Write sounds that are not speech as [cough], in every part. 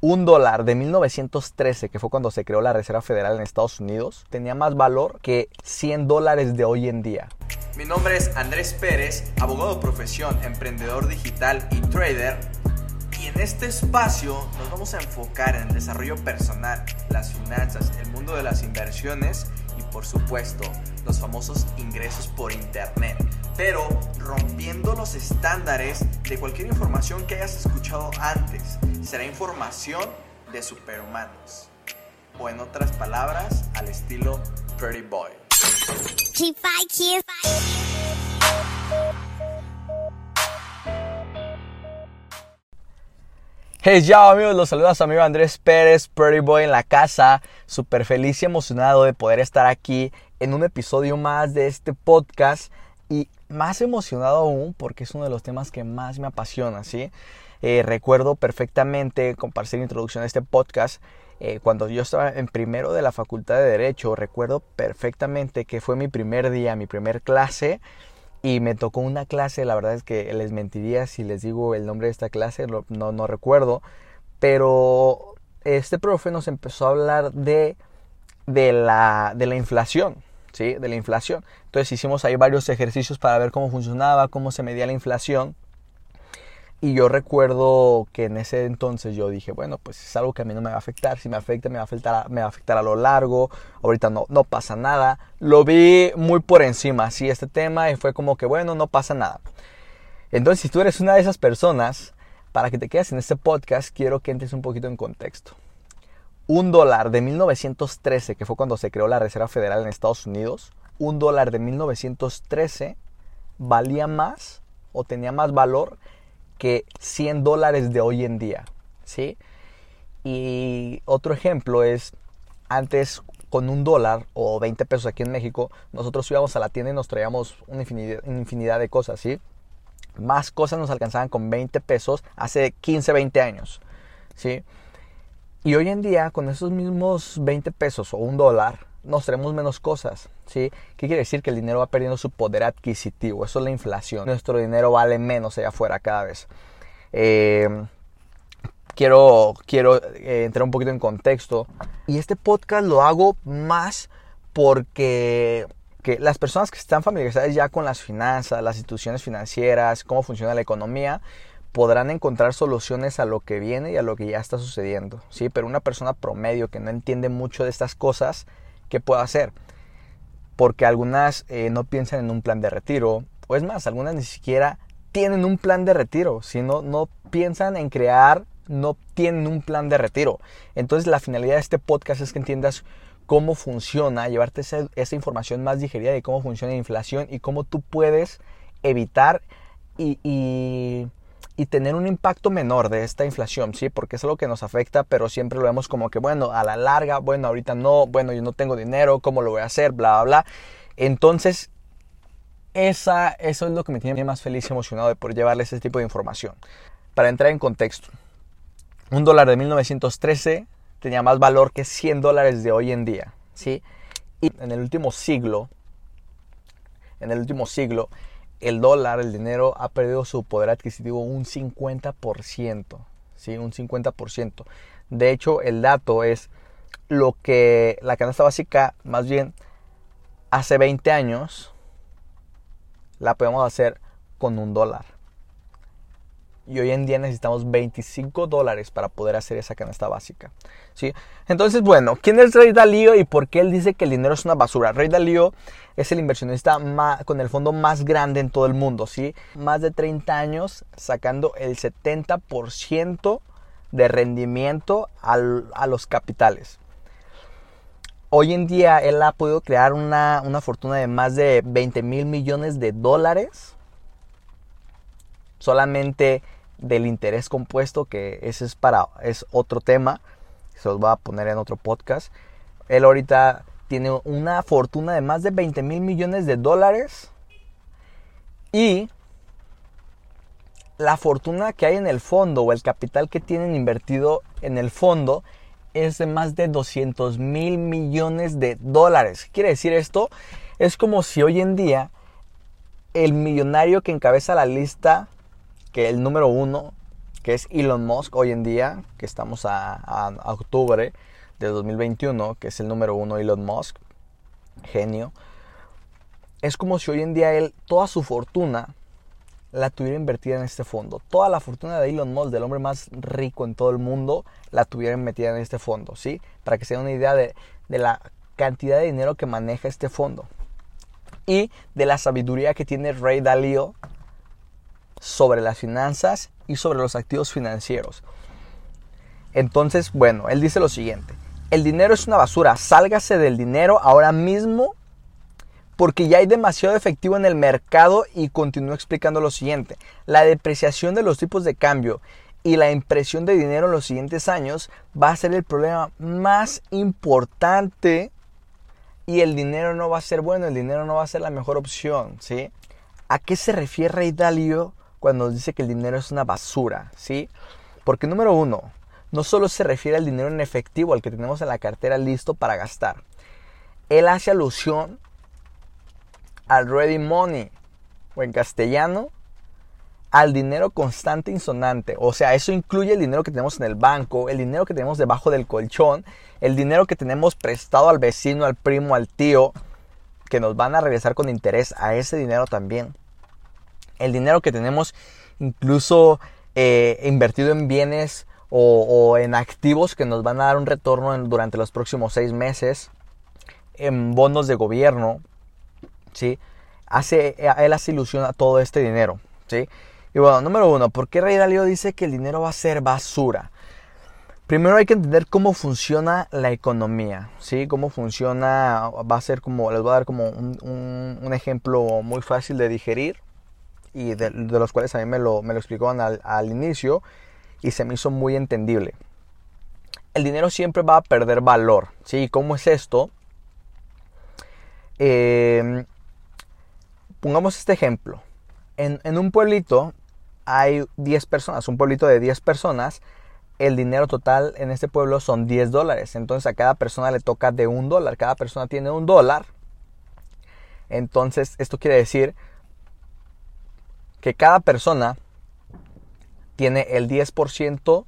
un dólar de 1913, que fue cuando se creó la Reserva Federal en Estados Unidos, tenía más valor que 100 dólares de hoy en día. Mi nombre es Andrés Pérez, abogado de profesión, emprendedor digital y trader. Y en este espacio nos vamos a enfocar en el desarrollo personal, las finanzas, el mundo de las inversiones por supuesto los famosos ingresos por internet. Pero rompiendo los estándares de cualquier información que hayas escuchado antes. Será información de superhumanos. O en otras palabras, al estilo Pretty Boy. Hey, ya amigos, los saluda amigo Andrés Pérez, Pretty Boy en la casa. Súper feliz y emocionado de poder estar aquí en un episodio más de este podcast. Y más emocionado aún porque es uno de los temas que más me apasiona, ¿sí? Eh, recuerdo perfectamente, compartir la introducción a este podcast, eh, cuando yo estaba en primero de la Facultad de Derecho, recuerdo perfectamente que fue mi primer día, mi primer clase, y me tocó una clase, la verdad es que les mentiría si les digo el nombre de esta clase, no, no recuerdo, pero este profe nos empezó a hablar de, de, la, de la inflación, ¿sí? De la inflación. Entonces hicimos ahí varios ejercicios para ver cómo funcionaba, cómo se medía la inflación. Y yo recuerdo que en ese entonces yo dije, bueno, pues es algo que a mí no me va a afectar. Si me afecta, me va a afectar, me va a, afectar a lo largo. Ahorita no, no pasa nada. Lo vi muy por encima, así, este tema. Y fue como que, bueno, no pasa nada. Entonces, si tú eres una de esas personas, para que te quedes en este podcast, quiero que entres un poquito en contexto. Un dólar de 1913, que fue cuando se creó la Reserva Federal en Estados Unidos, un dólar de 1913 valía más o tenía más valor que 100 dólares de hoy en día, ¿sí? Y otro ejemplo es, antes con un dólar o 20 pesos aquí en México, nosotros íbamos a la tienda y nos traíamos una infinidad, una infinidad de cosas, ¿sí? Más cosas nos alcanzaban con 20 pesos hace 15, 20 años, ¿sí? Y hoy en día, con esos mismos 20 pesos o un dólar, nos traemos menos cosas, ¿sí? ¿Qué quiere decir? Que el dinero va perdiendo su poder adquisitivo. Eso es la inflación. Nuestro dinero vale menos allá afuera cada vez. Eh, quiero quiero eh, entrar un poquito en contexto. Y este podcast lo hago más porque que las personas que están familiarizadas ya con las finanzas, las instituciones financieras, cómo funciona la economía, podrán encontrar soluciones a lo que viene y a lo que ya está sucediendo, ¿sí? Pero una persona promedio que no entiende mucho de estas cosas, ¿qué puedo hacer? Porque algunas eh, no piensan en un plan de retiro, o es más, algunas ni siquiera tienen un plan de retiro, sino no piensan en crear, no tienen un plan de retiro. Entonces la finalidad de este podcast es que entiendas cómo funciona, llevarte esa, información más digerida de cómo funciona la inflación y cómo tú puedes evitar y y tener un impacto menor de esta inflación, ¿sí? Porque es algo que nos afecta, pero siempre lo vemos como que, bueno, a la larga, bueno, ahorita no, bueno, yo no tengo dinero, ¿cómo lo voy a hacer? Bla, bla, bla. Entonces, esa, eso es lo que me tiene más feliz y emocionado de poder llevarles este tipo de información. Para entrar en contexto, un dólar de 1913 tenía más valor que 100 dólares de hoy en día, ¿sí? Y en el último siglo, en el último siglo, el dólar, el dinero, ha perdido su poder adquisitivo un 50%. ¿sí? Un 50%. De hecho, el dato es lo que la canasta básica, más bien, hace 20 años, la podemos hacer con un dólar y hoy en día necesitamos 25 dólares para poder hacer esa canasta básica. ¿sí? Entonces, bueno, ¿quién es Rey Dalío y por qué él dice que el dinero es una basura? Rey Dalío es el inversionista con el fondo más grande en todo el mundo, ¿sí? Más de 30 años sacando el 70% de rendimiento a los capitales. Hoy en día él ha podido crear una, una fortuna de más de 20 mil millones de dólares solamente del interés compuesto, que ese es para es otro tema, se los voy a poner en otro podcast. Él ahorita tiene una fortuna de más de 20 mil millones de dólares y la fortuna que hay en el fondo o el capital que tienen invertido en el fondo es de más de 200 mil millones de dólares. ¿Qué quiere decir esto? Es como si hoy en día el millonario que encabeza la lista que el número uno, que es Elon Musk hoy en día, que estamos a, a octubre de 2021, que es el número uno Elon Musk, genio, es como si hoy en día él, toda su fortuna, la tuviera invertida en este fondo. Toda la fortuna de Elon Musk, del hombre más rico en todo el mundo, la tuviera metida en este fondo, ¿sí? Para que se den una idea de, de la cantidad de dinero que maneja este fondo. Y de la sabiduría que tiene Ray Dalio sobre las finanzas y sobre los activos financieros. Entonces, bueno, él dice lo siguiente. El dinero es una basura. Sálgase del dinero ahora mismo porque ya hay demasiado efectivo en el mercado y continúa explicando lo siguiente. La depreciación de los tipos de cambio y la impresión de dinero en los siguientes años va a ser el problema más importante y el dinero no va a ser bueno, el dinero no va a ser la mejor opción, ¿sí? ¿A qué se refiere Ray Cuando dice que el dinero es una basura, ¿sí? Porque número uno, no solo se refiere al dinero en efectivo, al que tenemos en la cartera listo para gastar. Él hace alusión al ready money, o en castellano, al dinero constante insonante. O sea, eso incluye el dinero que tenemos en el banco, el dinero que tenemos debajo del colchón, el dinero que tenemos prestado al vecino, al primo, al tío, que nos van a regresar con interés a ese dinero también. El dinero que tenemos incluso eh, invertido en bienes o, en activos que nos van a dar un retorno durante los próximos seis meses, en bonos de gobierno, ¿sí? Hace, él hace ilusión a todo este dinero, ¿sí? Y bueno, número uno, ¿por qué Rey Dalio dice que el dinero va a ser basura? Primero hay que entender cómo funciona la economía, ¿sí? Cómo funciona, va a ser como, les voy a dar como un, ejemplo muy fácil de digerir y de, los cuales a mí me lo, me lo explicaban al, al inicio y se me hizo muy entendible. El dinero siempre va a perder valor, ¿sí? ¿Cómo es esto? Eh, pongamos este ejemplo. En, un pueblito hay 10 personas, un pueblito de 10 personas, el dinero total en este pueblo son 10 dólares. Entonces a cada persona le toca de un dólar. Cada persona tiene un dólar. Entonces esto quiere decir que cada persona tiene el 10%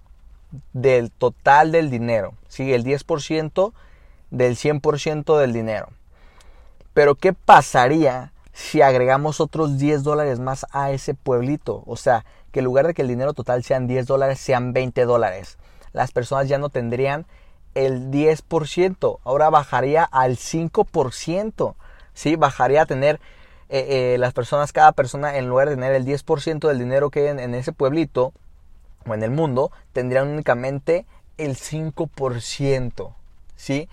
del total del dinero. Sí, el 10% del 100% del dinero. Pero ¿qué pasaría si agregamos otros 10 dólares más a ese pueblito. O sea, que en lugar de que el dinero total sean 10 dólares, sean 20 dólares. Las personas ya no tendrían el 10%, ahora bajaría al 5%. ¿sí? Bajaría a tener eh, eh, las personas, cada persona, en lugar de tener el 10% del dinero que hay en, ese pueblito o en el mundo, tendrían únicamente el 5%. ¿sí?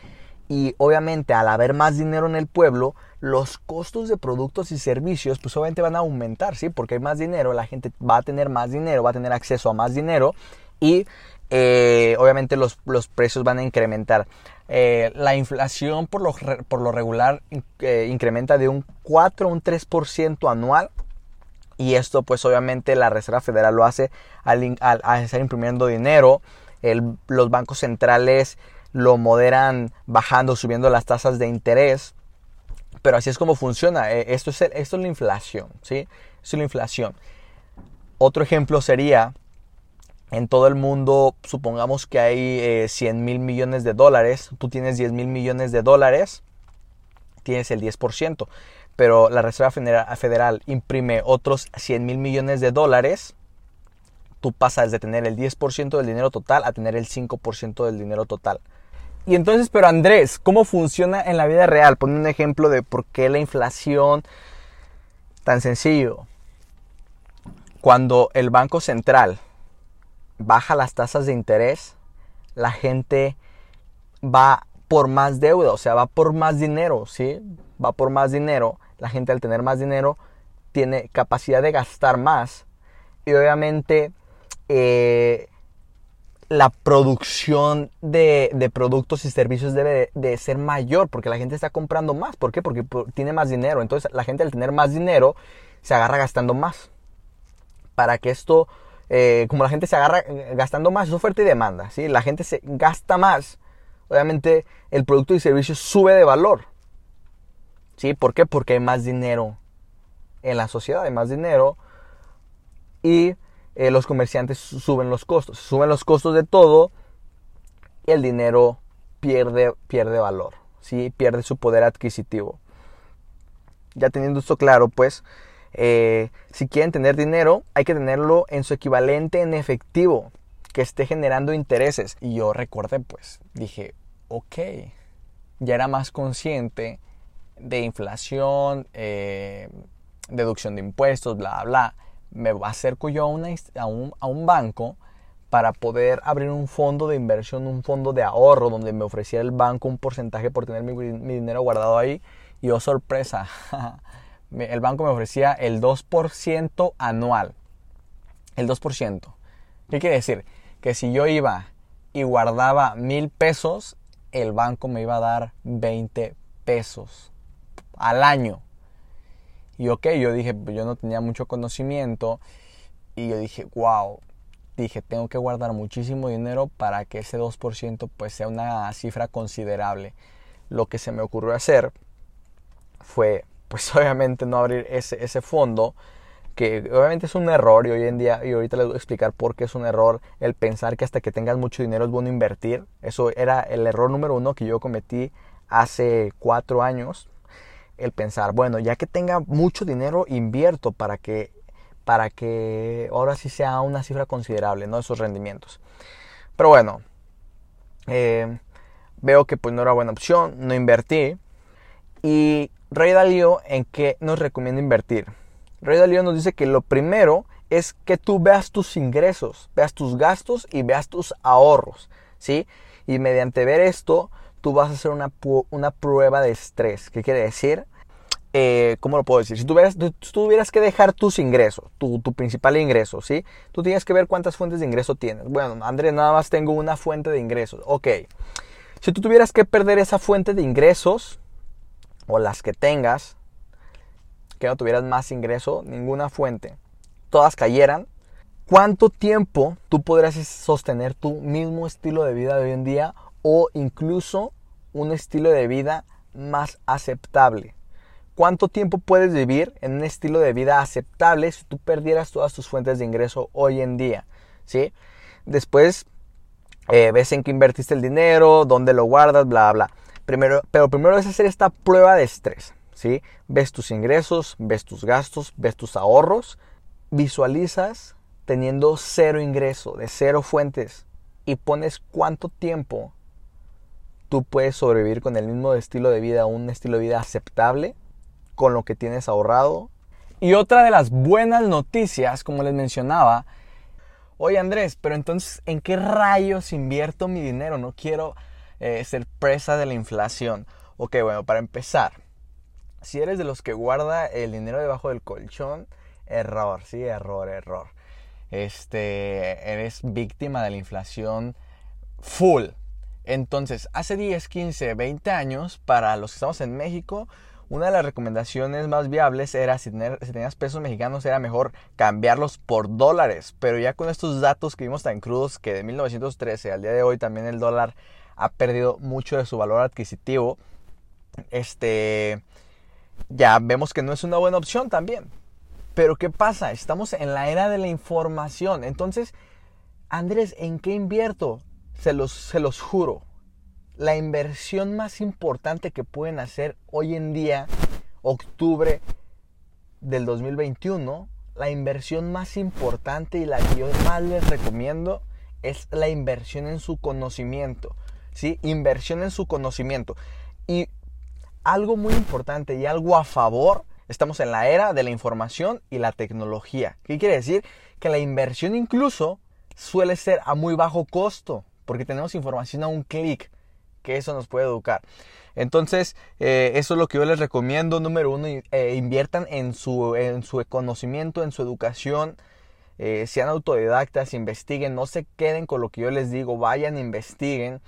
Y obviamente al haber más dinero en el pueblo, los costos de productos y servicios pues obviamente van a aumentar, ¿sí? Porque hay más dinero, la gente va a tener más dinero, va a tener acceso a más dinero y eh, obviamente los, precios van a incrementar. Eh, la inflación por lo, por lo regular eh, incrementa de un 4 a un 3% anual. Y esto pues obviamente la Reserva Federal lo hace al, estar imprimiendo dinero. los bancos centrales lo moderan bajando, subiendo las tasas de interés. Pero así es como funciona. Esto es, esto es la inflación, ¿sí? Esto es la inflación. Otro ejemplo sería, en todo el mundo, supongamos que hay 100 eh, mil millones de dólares, tú tienes 10 mil millones de dólares, tienes el 10%, pero la Reserva Federal imprime otros 100 mil millones de dólares, tú pasas de tener el 10% del dinero total a tener el 5% del dinero total. Y entonces, pero Andrés, ¿cómo funciona en la vida real? Pon un ejemplo de por qué la inflación tan sencillo. Cuando el Banco Central baja las tasas de interés, la gente va por más deuda, o sea, va por más dinero, ¿sí? Va por más dinero. La gente al tener más dinero tiene capacidad de gastar más. Y obviamente eh, la producción de, productos y servicios debe de, ser mayor porque la gente está comprando más. ¿Por qué? Porque tiene más dinero. Entonces la gente al tener más dinero se agarra gastando más. Para que esto, eh, como la gente se agarra eh, gastando más, es oferta y demanda. ¿sí? La gente se gasta más. Obviamente el producto y servicio sube de valor. ¿Sí? ¿Por qué? Porque hay más dinero en la sociedad, hay más dinero. Y eh, los comerciantes suben los costos. Suben los costos de todo y el dinero pierde, pierde valor, ¿sí? pierde su poder adquisitivo. Ya teniendo esto claro, pues, eh, si quieren tener dinero, hay que tenerlo en su equivalente en efectivo, que esté generando intereses. Y yo recuerde, pues, dije, ok, ya era más consciente de inflación, eh, deducción de impuestos, bla, bla. Me acerco yo a, una, a, un, a un banco para poder abrir un fondo de inversión, un fondo de ahorro, donde me ofrecía el banco un porcentaje por tener mi dinero guardado ahí. Y oh sorpresa, [laughs] el banco me ofrecía el 2% anual. El 2%. ¿Qué quiere decir? Que si yo iba y guardaba mil pesos, el banco me iba a dar 20 pesos al año. Y ok, yo dije, yo no tenía mucho conocimiento. Y yo dije, wow, dije, tengo que guardar muchísimo dinero para que ese 2% pues sea una cifra considerable. Lo que se me ocurrió hacer fue, pues [laughs] obviamente no abrir ese, ese fondo, que obviamente es un error y hoy en día, y ahorita les voy a explicar por qué es un error el pensar que hasta que tengas mucho dinero es bueno invertir. Eso era el error número uno que yo cometí hace cuatro años. El pensar, bueno, ya que tenga mucho dinero, invierto para que, para que ahora sí sea una cifra considerable, ¿no? Esos rendimientos. Pero bueno, eh, veo que pues no era buena opción, no invertí. Y Rey Dalío, ¿en qué nos recomienda invertir? Rey Dalío nos dice que lo primero es que tú veas tus ingresos, veas tus gastos y veas tus ahorros, ¿sí? Y mediante ver esto, tú vas a hacer una, una prueba de estrés. ¿Qué quiere decir? Eh, ¿Cómo lo puedo decir? Si tú tuvieras, que dejar tus ingresos, tu, tu, principal ingreso, ¿sí? Tú tienes que ver cuántas fuentes de ingreso tienes. Bueno, Andrés, nada más tengo una fuente de ingresos. Ok. Si tú tuvieras que perder esa fuente de ingresos, o las que tengas, que no tuvieras más ingreso, ninguna fuente, todas cayeran, ¿cuánto tiempo tú podrías sostener tu mismo estilo de vida de hoy en día o incluso un estilo de vida más aceptable? ¿Cuánto tiempo puedes vivir en un estilo de vida aceptable si tú perdieras todas tus fuentes de ingreso hoy en día? ¿Sí? Después eh, ves en qué invertiste el dinero, dónde lo guardas, bla, bla. Primero, pero primero es hacer esta prueba de estrés. ¿sí? Ves tus ingresos, ves tus gastos, ves tus ahorros, visualizas teniendo cero ingreso, de cero fuentes, y pones cuánto tiempo tú puedes sobrevivir con el mismo estilo de vida, un estilo de vida aceptable, con lo que tienes ahorrado. Y otra de las buenas noticias, como les mencionaba, oye Andrés, pero entonces, ¿en qué rayos invierto mi dinero? No quiero eh, ser presa de la inflación. Ok, bueno, para empezar, si eres de los que guarda el dinero debajo del colchón, error, sí, error, error. Este, eres víctima de la inflación full. Entonces, hace 10, 15, 20 años, para los que estamos en México, una de las recomendaciones más viables era si, si, tenías pesos mexicanos era mejor cambiarlos por dólares. Pero ya con estos datos que vimos tan crudos que de 1913 al día de hoy también el dólar ha perdido mucho de su valor adquisitivo, este, ya vemos que no es una buena opción también. Pero ¿qué pasa? Estamos en la era de la información. Entonces, Andrés, ¿en qué invierto? Se los, se los juro. La inversión más importante que pueden hacer hoy en día, octubre del 2021, la inversión más importante y la que yo más les recomiendo es la inversión en su conocimiento. ¿Sí? Inversión en su conocimiento. Y algo muy importante y algo a favor, estamos en la era de la información y la tecnología. ¿Qué quiere decir? Que la inversión incluso suele ser a muy bajo costo, porque tenemos información a un clic, que eso nos puede educar. Entonces, eh, eso es lo que yo les recomiendo. Número uno, eh, inviertan en su, en su conocimiento, en su educación. Eh, sean autodidactas, investiguen, no se queden con lo que yo les digo, vayan, investiguen.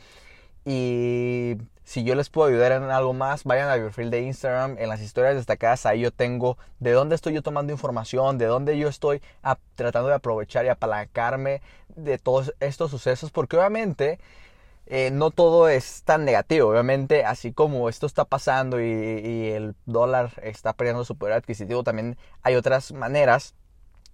Y si yo les puedo ayudar en algo más, vayan a mi perfil de Instagram, en las historias destacadas, ahí yo tengo de dónde estoy yo tomando información, de dónde yo estoy tratando de aprovechar y apalancarme de todos estos sucesos, porque obviamente eh, no todo es tan negativo, obviamente así como esto está pasando y, y el dólar está perdiendo su poder adquisitivo, también hay otras maneras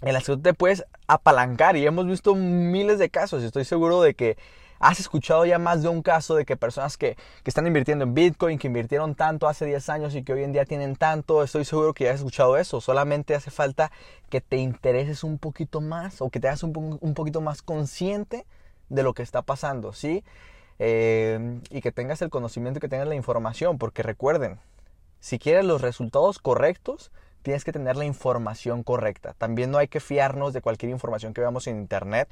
en las que tú te puedes apalancar y hemos visto miles de casos estoy seguro de que has escuchado ya más de un caso de que personas que, que, están invirtiendo en Bitcoin, que invirtieron tanto hace 10 años y que hoy en día tienen tanto, estoy seguro que ya has escuchado eso. Solamente hace falta que te intereses un poquito más o que te hagas un, un poquito más consciente de lo que está pasando, ¿sí? Eh, y que tengas el conocimiento y que tengas la información, porque recuerden, si quieres los resultados correctos, tienes que tener la información correcta. También no hay que fiarnos de cualquier información que veamos en internet.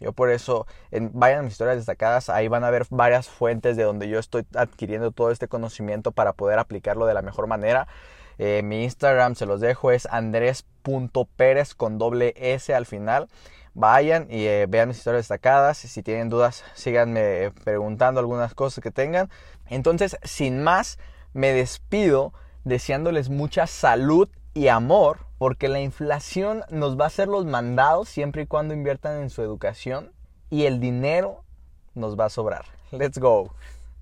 Yo por eso, en, vayan a mis historias destacadas, ahí van a ver varias fuentes de donde yo estoy adquiriendo todo este conocimiento para poder aplicarlo de la mejor manera. Eh, mi Instagram se los dejo, es andres.pérez con doble S al final. Vayan y eh, vean mis historias destacadas. Si tienen dudas, síganme preguntando algunas cosas que tengan. Entonces, sin más, me despido deseándoles mucha salud y amor, porque la inflación nos va a hacer los mandados siempre y cuando inviertan en su educación y el dinero nos va a sobrar. Let's go.